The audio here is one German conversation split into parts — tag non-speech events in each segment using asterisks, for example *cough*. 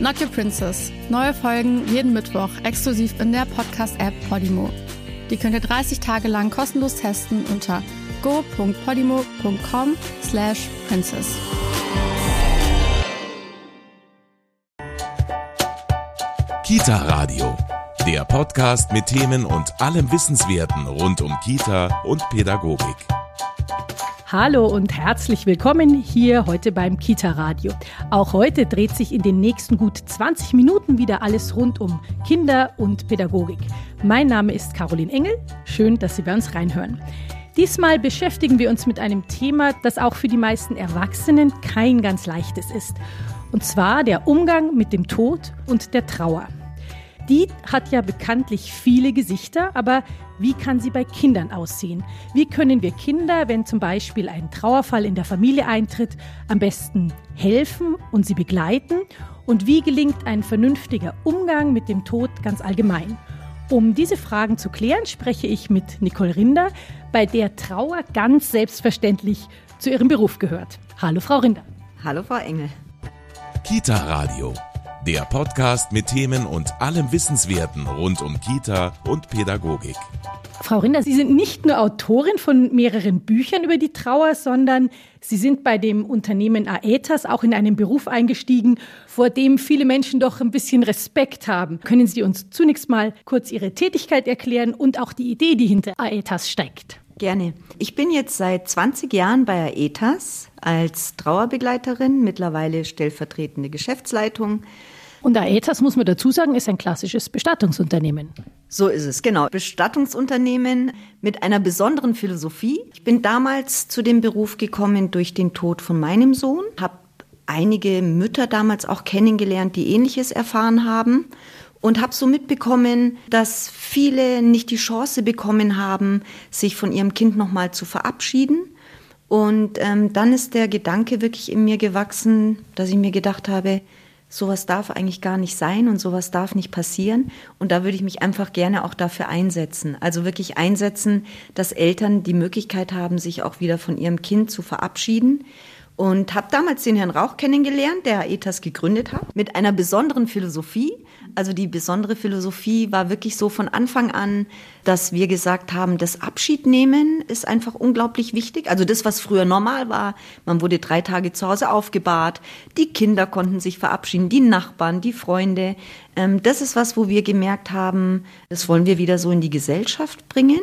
Not Your Princess. Neue Folgen jeden Mittwoch exklusiv in der Podcast-App Podimo. Die könnt ihr 30 Tage lang kostenlos testen unter go.podimo.com slash princess. Kita Radio der Podcast mit Themen und allem Wissenswerten rund um Kita und Pädagogik. Hallo und herzlich willkommen hier heute beim Kita Radio. Auch heute dreht sich in den nächsten gut 20 Minuten wieder alles rund um Kinder und Pädagogik. Mein Name ist Caroline Engel. Schön, dass Sie bei uns reinhören. Diesmal beschäftigen wir uns mit einem Thema, das auch für die meisten Erwachsenen kein ganz leichtes ist. Und zwar der Umgang mit dem Tod und der Trauer die hat ja bekanntlich viele Gesichter, aber wie kann sie bei Kindern aussehen? Wie können wir Kinder, wenn zum Beispiel ein Trauerfall in der Familie eintritt, am besten helfen und sie begleiten? Und wie gelingt ein vernünftiger Umgang mit dem Tod ganz allgemein? Um diese Fragen zu klären, spreche ich mit Nicole Rinder, bei der Trauer ganz selbstverständlich zu ihrem Beruf gehört. Hallo, Frau Rinder. Hallo, Frau Engel. Kita Radio der Podcast mit Themen und allem Wissenswerten rund um Kita und Pädagogik. Frau Rinder, Sie sind nicht nur Autorin von mehreren Büchern über die Trauer, sondern Sie sind bei dem Unternehmen Aetas auch in einen Beruf eingestiegen, vor dem viele Menschen doch ein bisschen Respekt haben. Können Sie uns zunächst mal kurz Ihre Tätigkeit erklären und auch die Idee, die hinter Aetas steckt? Gerne. Ich bin jetzt seit 20 Jahren bei Aetas als Trauerbegleiterin, mittlerweile stellvertretende Geschäftsleitung. Und Aetas, muss man dazu sagen, ist ein klassisches Bestattungsunternehmen. So ist es, genau. Bestattungsunternehmen mit einer besonderen Philosophie. Ich bin damals zu dem Beruf gekommen durch den Tod von meinem Sohn, habe einige Mütter damals auch kennengelernt, die ähnliches erfahren haben und habe so mitbekommen, dass viele nicht die Chance bekommen haben, sich von ihrem Kind nochmal zu verabschieden. Und ähm, dann ist der Gedanke wirklich in mir gewachsen, dass ich mir gedacht habe, sowas darf eigentlich gar nicht sein und sowas darf nicht passieren. Und da würde ich mich einfach gerne auch dafür einsetzen. Also wirklich einsetzen, dass Eltern die Möglichkeit haben, sich auch wieder von ihrem Kind zu verabschieden. Und habe damals den Herrn Rauch kennengelernt, der ETAS gegründet hat, mit einer besonderen Philosophie. Also die besondere Philosophie war wirklich so von Anfang an, dass wir gesagt haben, das Abschied nehmen ist einfach unglaublich wichtig. Also das, was früher normal war. Man wurde drei Tage zu Hause aufgebahrt. Die Kinder konnten sich verabschieden, die Nachbarn, die Freunde. Ähm, das ist was, wo wir gemerkt haben, das wollen wir wieder so in die Gesellschaft bringen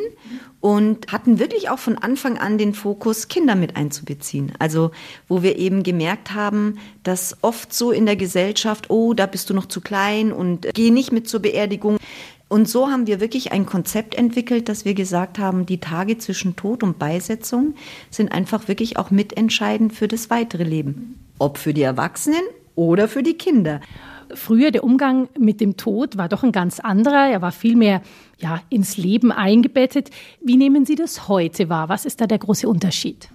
und hatten wirklich auch von Anfang an den Fokus, Kinder mit einzubeziehen. Also wo wir eben gemerkt haben, dass oft so in der Gesellschaft, oh, da bist du noch zu klein und geh nicht mit zur Beerdigung. Und so haben wir wirklich ein Konzept entwickelt, dass wir gesagt haben, die Tage zwischen Tod und Beisetzung sind einfach wirklich auch mitentscheidend für das weitere Leben. Ob für die Erwachsenen oder für die Kinder. Früher der Umgang mit dem Tod war doch ein ganz anderer. Er war viel mehr ja, ins Leben eingebettet. Wie nehmen Sie das heute wahr? Was ist da der große Unterschied?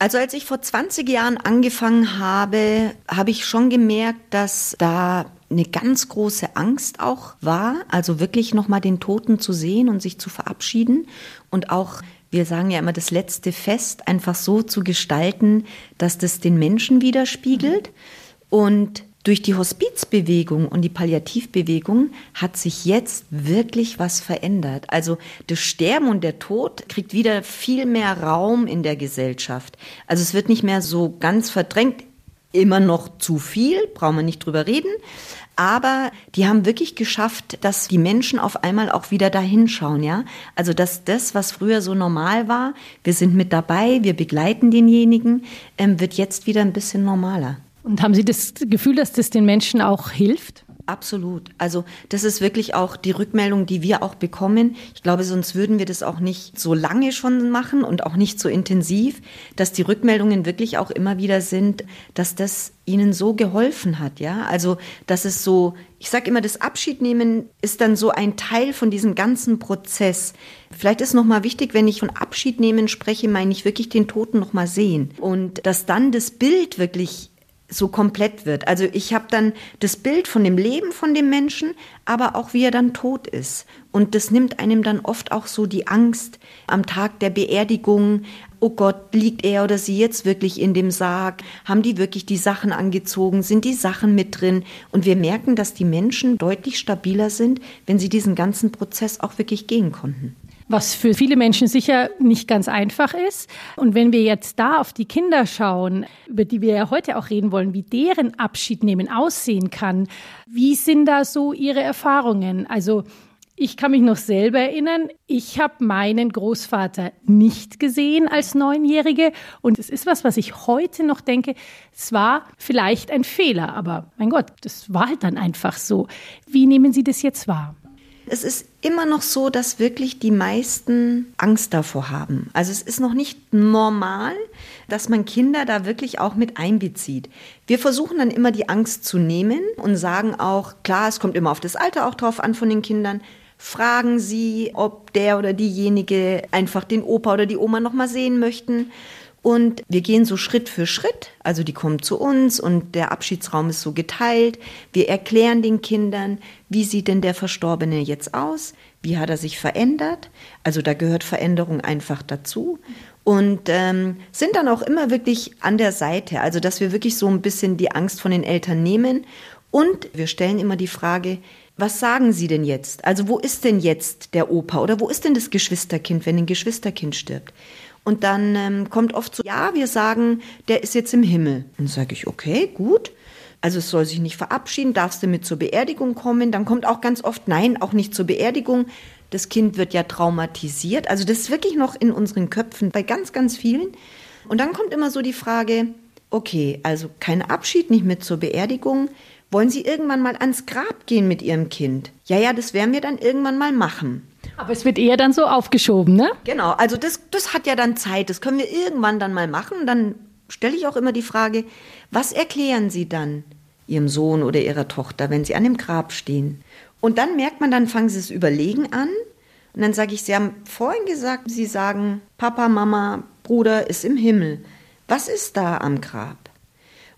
Also als ich vor 20 Jahren angefangen habe, habe ich schon gemerkt, dass da eine ganz große Angst auch war, also wirklich nochmal den Toten zu sehen und sich zu verabschieden und auch wir sagen ja immer, das letzte Fest einfach so zu gestalten, dass das den Menschen widerspiegelt. Und durch die Hospizbewegung und die Palliativbewegung hat sich jetzt wirklich was verändert. Also das Sterben und der Tod kriegt wieder viel mehr Raum in der Gesellschaft. Also es wird nicht mehr so ganz verdrängt. Immer noch zu viel, brauchen wir nicht drüber reden. Aber die haben wirklich geschafft, dass die Menschen auf einmal auch wieder dahin schauen, ja. Also, dass das, was früher so normal war, wir sind mit dabei, wir begleiten denjenigen, ähm, wird jetzt wieder ein bisschen normaler. Und haben Sie das Gefühl, dass das den Menschen auch hilft? Absolut. Also das ist wirklich auch die Rückmeldung, die wir auch bekommen. Ich glaube, sonst würden wir das auch nicht so lange schon machen und auch nicht so intensiv, dass die Rückmeldungen wirklich auch immer wieder sind, dass das ihnen so geholfen hat, ja? Also, dass es so, ich sage immer, das Abschiednehmen ist dann so ein Teil von diesem ganzen Prozess. Vielleicht ist noch mal wichtig, wenn ich von Abschiednehmen spreche, meine ich wirklich den Toten noch mal sehen und dass dann das Bild wirklich so komplett wird. Also ich habe dann das Bild von dem Leben von dem Menschen, aber auch wie er dann tot ist. Und das nimmt einem dann oft auch so die Angst am Tag der Beerdigung. Oh Gott, liegt er oder sie jetzt wirklich in dem Sarg? Haben die wirklich die Sachen angezogen? Sind die Sachen mit drin? Und wir merken, dass die Menschen deutlich stabiler sind, wenn sie diesen ganzen Prozess auch wirklich gehen konnten was für viele Menschen sicher nicht ganz einfach ist. Und wenn wir jetzt da auf die Kinder schauen, über die wir ja heute auch reden wollen, wie deren Abschied nehmen aussehen kann, wie sind da so ihre Erfahrungen? Also ich kann mich noch selber erinnern, ich habe meinen Großvater nicht gesehen als Neunjährige und es ist was, was ich heute noch denke, es war vielleicht ein Fehler, aber mein Gott, das war halt dann einfach so. Wie nehmen Sie das jetzt wahr? Es ist immer noch so, dass wirklich die meisten Angst davor haben. Also es ist noch nicht normal, dass man Kinder da wirklich auch mit einbezieht. Wir versuchen dann immer die Angst zu nehmen und sagen auch, klar, es kommt immer auf das Alter auch drauf an von den Kindern. Fragen Sie, ob der oder diejenige einfach den Opa oder die Oma noch mal sehen möchten. Und wir gehen so Schritt für Schritt. Also die kommen zu uns und der Abschiedsraum ist so geteilt. Wir erklären den Kindern, wie sieht denn der Verstorbene jetzt aus? Wie hat er sich verändert? Also da gehört Veränderung einfach dazu. Und ähm, sind dann auch immer wirklich an der Seite. Also dass wir wirklich so ein bisschen die Angst von den Eltern nehmen. Und wir stellen immer die Frage, was sagen Sie denn jetzt? Also wo ist denn jetzt der Opa oder wo ist denn das Geschwisterkind, wenn ein Geschwisterkind stirbt? Und dann ähm, kommt oft so, ja, wir sagen, der ist jetzt im Himmel. Dann sage ich, okay, gut. Also es soll sich nicht verabschieden, darfst du mit zur Beerdigung kommen. Dann kommt auch ganz oft, nein, auch nicht zur Beerdigung. Das Kind wird ja traumatisiert. Also das ist wirklich noch in unseren Köpfen bei ganz, ganz vielen. Und dann kommt immer so die Frage, okay, also kein Abschied, nicht mit zur Beerdigung. Wollen Sie irgendwann mal ans Grab gehen mit Ihrem Kind? Ja, ja, das werden wir dann irgendwann mal machen. Aber es wird eher dann so aufgeschoben, ne? Genau, also das, das hat ja dann Zeit, das können wir irgendwann dann mal machen. Dann stelle ich auch immer die Frage, was erklären Sie dann Ihrem Sohn oder Ihrer Tochter, wenn Sie an dem Grab stehen? Und dann merkt man, dann fangen Sie das Überlegen an. Und dann sage ich, Sie haben vorhin gesagt, Sie sagen, Papa, Mama, Bruder ist im Himmel. Was ist da am Grab?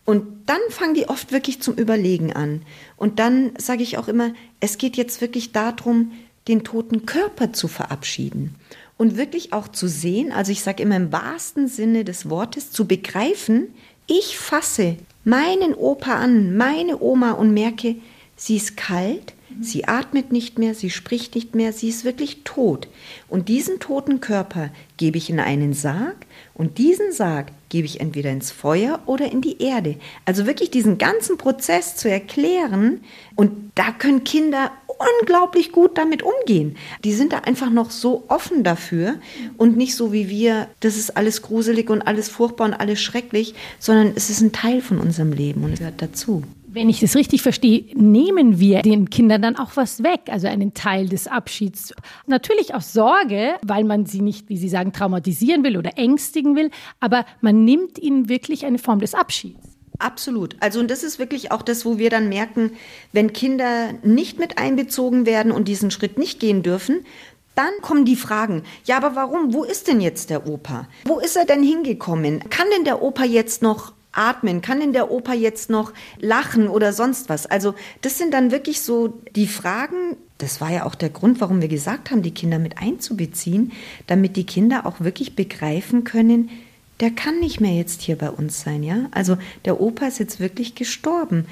Und dann fangen die oft wirklich zum Überlegen an. Und dann sage ich auch immer, es geht jetzt wirklich darum, den toten Körper zu verabschieden und wirklich auch zu sehen, also ich sage immer im wahrsten Sinne des Wortes, zu begreifen, ich fasse meinen Opa an, meine Oma und merke, sie ist kalt, sie atmet nicht mehr, sie spricht nicht mehr, sie ist wirklich tot. Und diesen toten Körper gebe ich in einen Sarg und diesen Sarg gebe ich entweder ins Feuer oder in die Erde. Also wirklich diesen ganzen Prozess zu erklären. Und da können Kinder unglaublich gut damit umgehen. Die sind da einfach noch so offen dafür und nicht so wie wir, das ist alles gruselig und alles furchtbar und alles schrecklich, sondern es ist ein Teil von unserem Leben und es gehört dazu. Wenn ich das richtig verstehe, nehmen wir den Kindern dann auch was weg, also einen Teil des Abschieds. Natürlich aus Sorge, weil man sie nicht, wie Sie sagen, traumatisieren will oder ängstigen will, aber man nimmt ihnen wirklich eine Form des Abschieds. Absolut. Also und das ist wirklich auch das, wo wir dann merken, wenn Kinder nicht mit einbezogen werden und diesen Schritt nicht gehen dürfen, dann kommen die Fragen. Ja, aber warum? Wo ist denn jetzt der Opa? Wo ist er denn hingekommen? Kann denn der Opa jetzt noch atmen? Kann denn der Opa jetzt noch lachen oder sonst was? Also das sind dann wirklich so die Fragen. Das war ja auch der Grund, warum wir gesagt haben, die Kinder mit einzubeziehen, damit die Kinder auch wirklich begreifen können, der kann nicht mehr jetzt hier bei uns sein, ja? Also der Opa ist jetzt wirklich gestorben.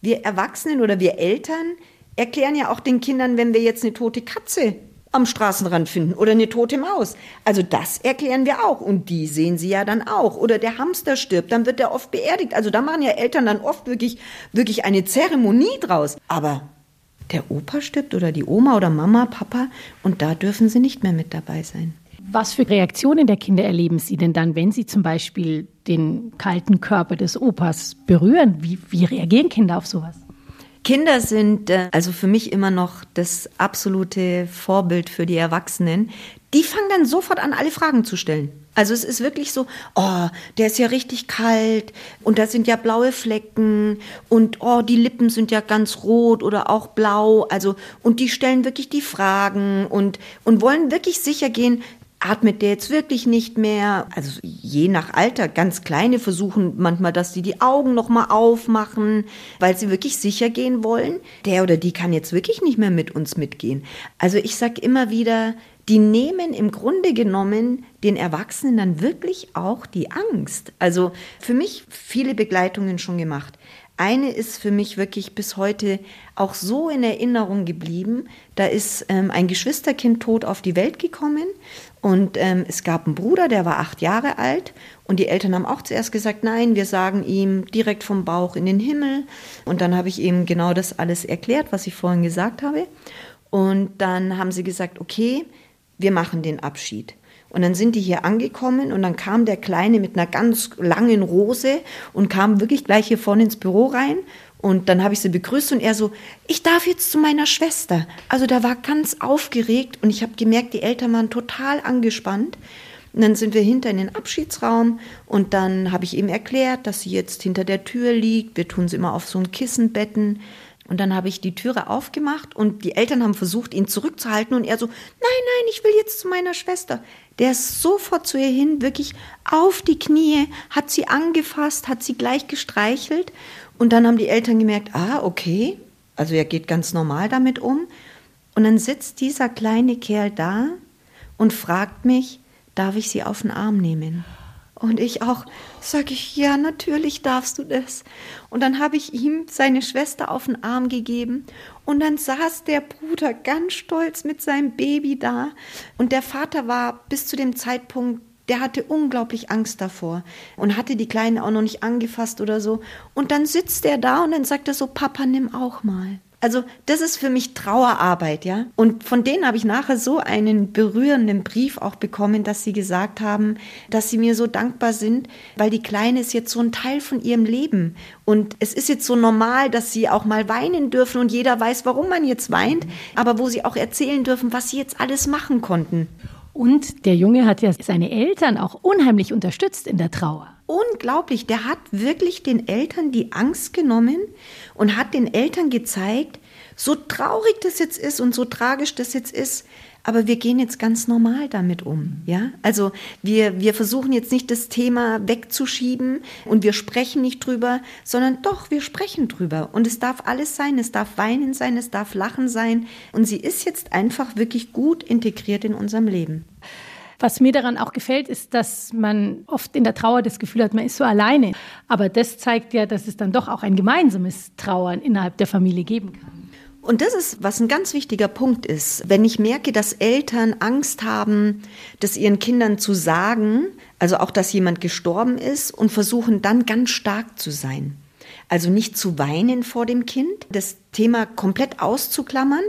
Wir Erwachsenen oder wir Eltern erklären ja auch den Kindern, wenn wir jetzt eine tote Katze am Straßenrand finden oder eine tote Maus. Also das erklären wir auch und die sehen sie ja dann auch. Oder der Hamster stirbt, dann wird der oft beerdigt. Also da machen ja Eltern dann oft wirklich, wirklich eine Zeremonie draus. Aber der Opa stirbt oder die Oma oder Mama, Papa und da dürfen sie nicht mehr mit dabei sein. Was für Reaktionen der Kinder erleben Sie denn dann, wenn Sie zum Beispiel den kalten Körper des Opas berühren? Wie, wie reagieren Kinder auf sowas? Kinder sind äh, also für mich immer noch das absolute Vorbild für die Erwachsenen. Die fangen dann sofort an, alle Fragen zu stellen. Also es ist wirklich so, oh, der ist ja richtig kalt und da sind ja blaue Flecken und oh, die Lippen sind ja ganz rot oder auch blau. Also und die stellen wirklich die Fragen und und wollen wirklich sicher gehen, atmet der jetzt wirklich nicht mehr? Also je nach Alter, ganz kleine versuchen manchmal, dass sie die Augen noch mal aufmachen, weil sie wirklich sicher gehen wollen. Der oder die kann jetzt wirklich nicht mehr mit uns mitgehen. Also ich sag immer wieder, die nehmen im Grunde genommen den Erwachsenen dann wirklich auch die Angst. Also für mich viele Begleitungen schon gemacht. Eine ist für mich wirklich bis heute auch so in Erinnerung geblieben. Da ist ähm, ein Geschwisterkind tot auf die Welt gekommen und ähm, es gab einen Bruder, der war acht Jahre alt und die Eltern haben auch zuerst gesagt, nein, wir sagen ihm direkt vom Bauch in den Himmel. Und dann habe ich ihm genau das alles erklärt, was ich vorhin gesagt habe. Und dann haben sie gesagt, okay, wir machen den Abschied. Und dann sind die hier angekommen und dann kam der Kleine mit einer ganz langen Rose und kam wirklich gleich hier vorne ins Büro rein. Und dann habe ich sie begrüßt und er so, ich darf jetzt zu meiner Schwester. Also da war ganz aufgeregt und ich habe gemerkt, die Eltern waren total angespannt. Und dann sind wir hinter in den Abschiedsraum und dann habe ich ihm erklärt, dass sie jetzt hinter der Tür liegt. Wir tun sie immer auf so ein Kissen betten. Und dann habe ich die Türe aufgemacht und die Eltern haben versucht, ihn zurückzuhalten und er so, nein, nein, ich will jetzt zu meiner Schwester. Der ist sofort zu ihr hin, wirklich auf die Knie, hat sie angefasst, hat sie gleich gestreichelt und dann haben die Eltern gemerkt, ah, okay, also er geht ganz normal damit um. Und dann sitzt dieser kleine Kerl da und fragt mich, darf ich sie auf den Arm nehmen? Und ich auch, sage ich, ja, natürlich darfst du das. Und dann habe ich ihm seine Schwester auf den Arm gegeben und dann saß der Bruder ganz stolz mit seinem Baby da und der Vater war bis zu dem Zeitpunkt der hatte unglaublich Angst davor und hatte die Kleine auch noch nicht angefasst oder so. Und dann sitzt er da und dann sagt er so, Papa, nimm auch mal. Also das ist für mich Trauerarbeit, ja. Und von denen habe ich nachher so einen berührenden Brief auch bekommen, dass sie gesagt haben, dass sie mir so dankbar sind, weil die Kleine ist jetzt so ein Teil von ihrem Leben. Und es ist jetzt so normal, dass sie auch mal weinen dürfen und jeder weiß, warum man jetzt weint, aber wo sie auch erzählen dürfen, was sie jetzt alles machen konnten. Und der Junge hat ja seine Eltern auch unheimlich unterstützt in der Trauer. Unglaublich, der hat wirklich den Eltern die Angst genommen und hat den Eltern gezeigt, so traurig das jetzt ist und so tragisch das jetzt ist, aber wir gehen jetzt ganz normal damit um, ja? Also wir, wir versuchen jetzt nicht das Thema wegzuschieben und wir sprechen nicht drüber, sondern doch, wir sprechen drüber. Und es darf alles sein, es darf Weinen sein, es darf Lachen sein. Und sie ist jetzt einfach wirklich gut integriert in unserem Leben. Was mir daran auch gefällt, ist, dass man oft in der Trauer das Gefühl hat, man ist so alleine. Aber das zeigt ja, dass es dann doch auch ein gemeinsames Trauern innerhalb der Familie geben kann. Und das ist, was ein ganz wichtiger Punkt ist. Wenn ich merke, dass Eltern Angst haben, das ihren Kindern zu sagen, also auch, dass jemand gestorben ist und versuchen dann ganz stark zu sein. Also nicht zu weinen vor dem Kind, das Thema komplett auszuklammern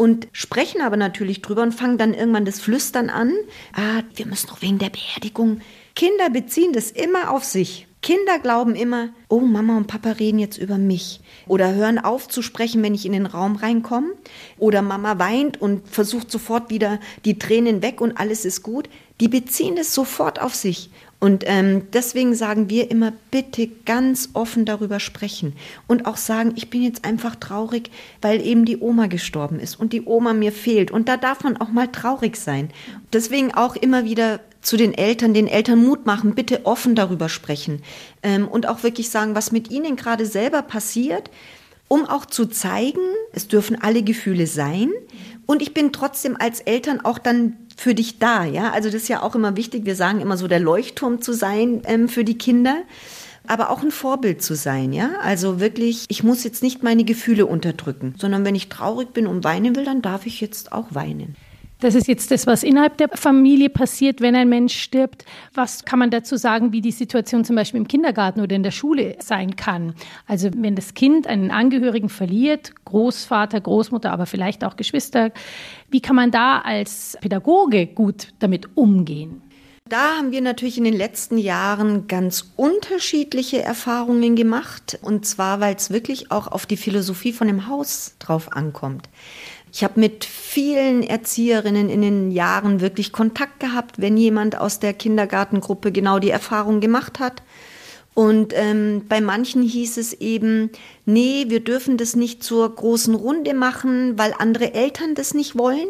und sprechen aber natürlich drüber und fangen dann irgendwann das Flüstern an. Ah, wir müssen noch wegen der Beerdigung. Kinder beziehen das immer auf sich. Kinder glauben immer, oh, Mama und Papa reden jetzt über mich. Oder hören auf zu sprechen, wenn ich in den Raum reinkomme. Oder Mama weint und versucht sofort wieder die Tränen weg und alles ist gut. Die beziehen es sofort auf sich. Und ähm, deswegen sagen wir immer, bitte ganz offen darüber sprechen. Und auch sagen, ich bin jetzt einfach traurig, weil eben die Oma gestorben ist und die Oma mir fehlt. Und da darf man auch mal traurig sein. Deswegen auch immer wieder zu den Eltern, den Eltern Mut machen, bitte offen darüber sprechen ähm, und auch wirklich sagen, was mit ihnen gerade selber passiert, um auch zu zeigen, es dürfen alle Gefühle sein und ich bin trotzdem als Eltern auch dann für dich da, ja. Also das ist ja auch immer wichtig. Wir sagen immer so der Leuchtturm zu sein ähm, für die Kinder aber auch ein Vorbild zu sein, ja? Also wirklich, ich muss jetzt nicht meine Gefühle unterdrücken, sondern wenn ich traurig bin und weinen will, dann darf ich jetzt auch weinen. Das ist jetzt das, was innerhalb der Familie passiert, wenn ein Mensch stirbt. Was kann man dazu sagen, wie die Situation zum Beispiel im Kindergarten oder in der Schule sein kann? Also wenn das Kind einen Angehörigen verliert, Großvater, Großmutter, aber vielleicht auch Geschwister, wie kann man da als Pädagoge gut damit umgehen? Da haben wir natürlich in den letzten Jahren ganz unterschiedliche Erfahrungen gemacht. Und zwar, weil es wirklich auch auf die Philosophie von dem Haus drauf ankommt. Ich habe mit vielen Erzieherinnen in den Jahren wirklich Kontakt gehabt, wenn jemand aus der Kindergartengruppe genau die Erfahrung gemacht hat. Und ähm, bei manchen hieß es eben, nee, wir dürfen das nicht zur großen Runde machen, weil andere Eltern das nicht wollen,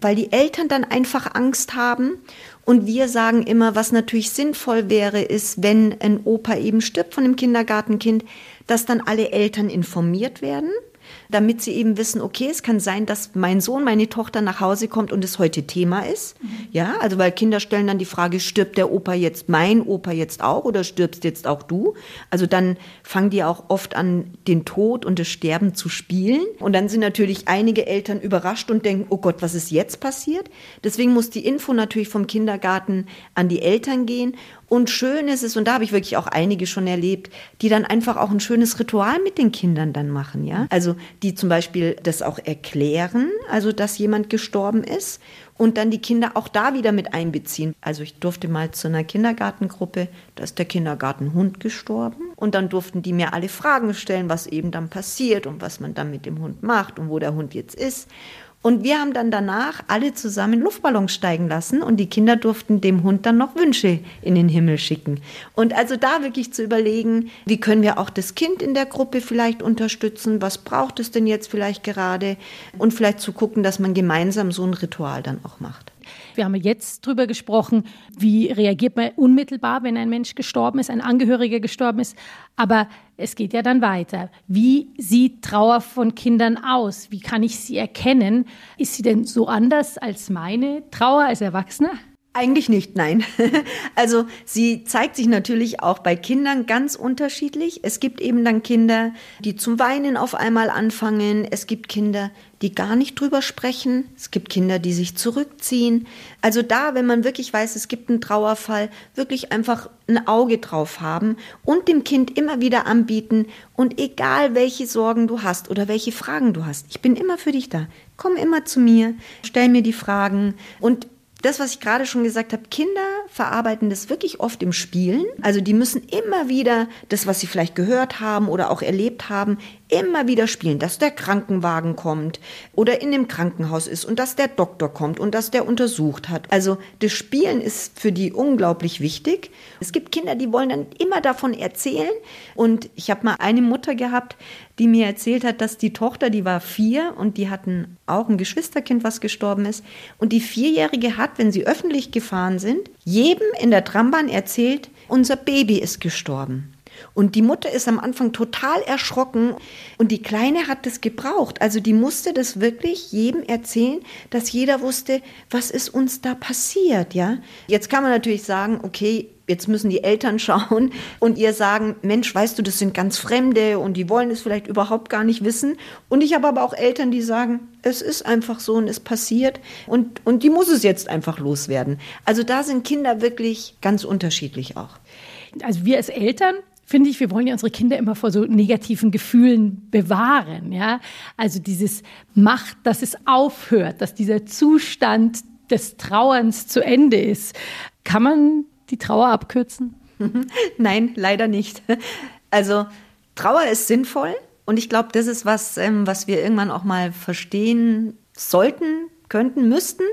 weil die Eltern dann einfach Angst haben. Und wir sagen immer, was natürlich sinnvoll wäre, ist, wenn ein Opa eben stirbt von dem Kindergartenkind, dass dann alle Eltern informiert werden damit sie eben wissen, okay, es kann sein, dass mein Sohn, meine Tochter nach Hause kommt und es heute Thema ist. Mhm. Ja, also weil Kinder stellen dann die Frage, stirbt der Opa jetzt, mein Opa jetzt auch oder stirbst jetzt auch du? Also dann fangen die auch oft an, den Tod und das Sterben zu spielen. Und dann sind natürlich einige Eltern überrascht und denken, oh Gott, was ist jetzt passiert? Deswegen muss die Info natürlich vom Kindergarten an die Eltern gehen. Und schön ist es, und da habe ich wirklich auch einige schon erlebt, die dann einfach auch ein schönes Ritual mit den Kindern dann machen, ja. Also die zum Beispiel das auch erklären, also dass jemand gestorben ist und dann die Kinder auch da wieder mit einbeziehen. Also ich durfte mal zu einer Kindergartengruppe, da ist der Kindergartenhund gestorben und dann durften die mir alle Fragen stellen, was eben dann passiert und was man dann mit dem Hund macht und wo der Hund jetzt ist. Und wir haben dann danach alle zusammen Luftballons steigen lassen und die Kinder durften dem Hund dann noch Wünsche in den Himmel schicken. Und also da wirklich zu überlegen, wie können wir auch das Kind in der Gruppe vielleicht unterstützen, was braucht es denn jetzt vielleicht gerade und vielleicht zu gucken, dass man gemeinsam so ein Ritual dann auch macht. Wir haben jetzt darüber gesprochen, wie reagiert man unmittelbar, wenn ein Mensch gestorben ist, ein Angehöriger gestorben ist. Aber es geht ja dann weiter. Wie sieht Trauer von Kindern aus? Wie kann ich sie erkennen? Ist sie denn so anders als meine Trauer als Erwachsener? Eigentlich nicht, nein. *laughs* Also sie zeigt sich natürlich auch bei Kindern ganz unterschiedlich. Es gibt eben dann Kinder, die zum Weinen auf einmal anfangen. Es gibt Kinder, die gar nicht drüber sprechen. Es gibt Kinder, die sich zurückziehen. Also da, wenn man wirklich weiß, es gibt einen Trauerfall, wirklich einfach ein Auge drauf haben und dem Kind immer wieder anbieten. Und egal, welche Sorgen du hast oder welche Fragen du hast, ich bin immer für dich da. Komm immer zu mir, stell mir die Fragen und das, was ich gerade schon gesagt habe, Kinder verarbeiten das wirklich oft im Spielen. Also die müssen immer wieder das, was sie vielleicht gehört haben oder auch erlebt haben, immer wieder spielen, dass der Krankenwagen kommt oder in dem Krankenhaus ist und dass der Doktor kommt und dass der untersucht hat. Also das Spielen ist für die unglaublich wichtig. Es gibt Kinder, die wollen dann immer davon erzählen. Und ich habe mal eine Mutter gehabt, die mir erzählt hat, dass die Tochter, die war vier und die hatten auch ein Geschwisterkind, was gestorben ist. Und die Vierjährige hat, wenn sie öffentlich gefahren sind, jedem in der Trambahn erzählt, unser Baby ist gestorben. Und die Mutter ist am Anfang total erschrocken und die Kleine hat das gebraucht. Also die musste das wirklich jedem erzählen, dass jeder wusste, was ist uns da passiert, ja? Jetzt kann man natürlich sagen, okay, jetzt müssen die Eltern *laughs* schauen und ihr sagen, Mensch, weißt du, das sind ganz Fremde und die wollen es vielleicht überhaupt gar nicht wissen. Und ich habe aber auch Eltern, die sagen, es ist einfach so und es passiert und, und die muss es jetzt einfach loswerden. Also da sind Kinder wirklich ganz unterschiedlich auch. Also wir als Eltern finde ich, wir wollen ja unsere Kinder immer vor so negativen Gefühlen bewahren. Ja? Also dieses Macht, dass es aufhört, dass dieser Zustand des Trauerns zu Ende ist. Kann man die Trauer abkürzen? *laughs* Nein, leider nicht. Also Trauer ist sinnvoll und ich glaube, das ist was, ähm, was wir irgendwann auch mal verstehen sollten, könnten, müssten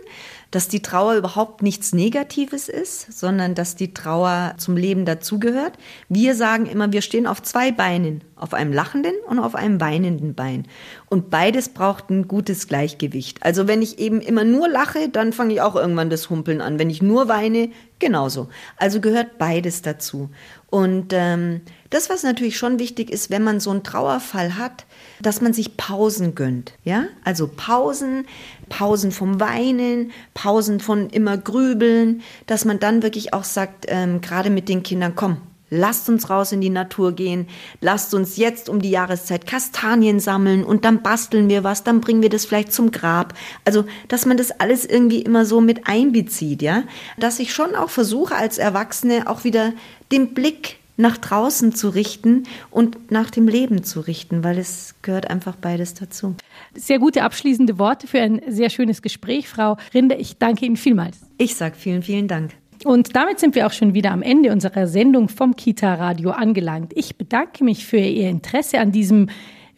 dass die Trauer überhaupt nichts Negatives ist, sondern dass die Trauer zum Leben dazugehört. Wir sagen immer, wir stehen auf zwei Beinen, auf einem lachenden und auf einem weinenden Bein. Und beides braucht ein gutes Gleichgewicht. Also wenn ich eben immer nur lache, dann fange ich auch irgendwann das Humpeln an. Wenn ich nur weine, genauso. Also gehört beides dazu. Und ähm, das, was natürlich schon wichtig ist, wenn man so einen Trauerfall hat, dass man sich Pausen gönnt. Ja, also Pausen, Pausen vom Weinen, Pausen von immer Grübeln, dass man dann wirklich auch sagt, ähm, gerade mit den Kindern, komm, lasst uns raus in die Natur gehen, lasst uns jetzt um die Jahreszeit Kastanien sammeln und dann basteln wir was, dann bringen wir das vielleicht zum Grab. Also, dass man das alles irgendwie immer so mit einbezieht, ja, dass ich schon auch versuche als Erwachsene auch wieder den Blick nach draußen zu richten und nach dem Leben zu richten, weil es gehört einfach beides dazu. Sehr gute abschließende Worte für ein sehr schönes Gespräch, Frau Rinde. Ich danke Ihnen vielmals. Ich sage vielen, vielen Dank. Und damit sind wir auch schon wieder am Ende unserer Sendung vom Kita Radio angelangt. Ich bedanke mich für Ihr Interesse an diesem,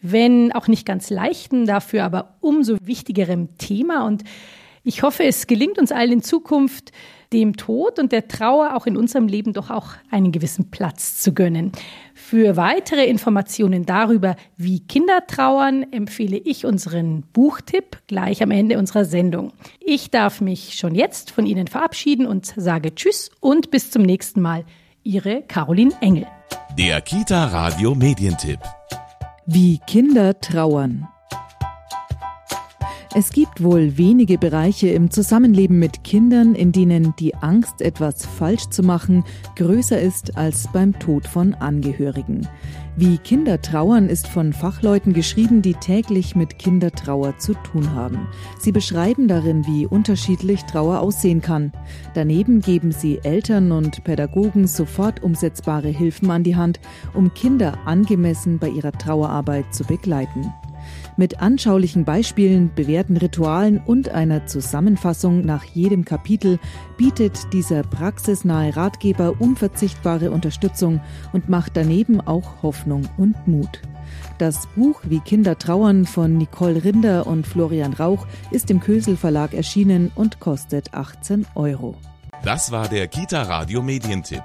wenn auch nicht ganz leichten, dafür aber umso wichtigerem Thema. Und ich hoffe, es gelingt uns allen in Zukunft, dem Tod und der Trauer auch in unserem Leben doch auch einen gewissen Platz zu gönnen. Für weitere Informationen darüber, wie Kinder trauern, empfehle ich unseren Buchtipp gleich am Ende unserer Sendung. Ich darf mich schon jetzt von Ihnen verabschieden und sage Tschüss und bis zum nächsten Mal. Ihre Caroline Engel. Der Kita Radio Medientipp. Wie Kinder trauern. Es gibt wohl wenige Bereiche im Zusammenleben mit Kindern, in denen die Angst, etwas falsch zu machen, größer ist als beim Tod von Angehörigen. Wie Kinder trauern ist von Fachleuten geschrieben, die täglich mit Kindertrauer zu tun haben. Sie beschreiben darin, wie unterschiedlich Trauer aussehen kann. Daneben geben sie Eltern und Pädagogen sofort umsetzbare Hilfen an die Hand, um Kinder angemessen bei ihrer Trauerarbeit zu begleiten. Mit anschaulichen Beispielen, bewährten Ritualen und einer Zusammenfassung nach jedem Kapitel bietet dieser praxisnahe Ratgeber unverzichtbare Unterstützung und macht daneben auch Hoffnung und Mut. Das Buch Wie Kinder trauern von Nicole Rinder und Florian Rauch ist im Kösel Verlag erschienen und kostet 18 Euro. Das war der Kita Radio Medientipp.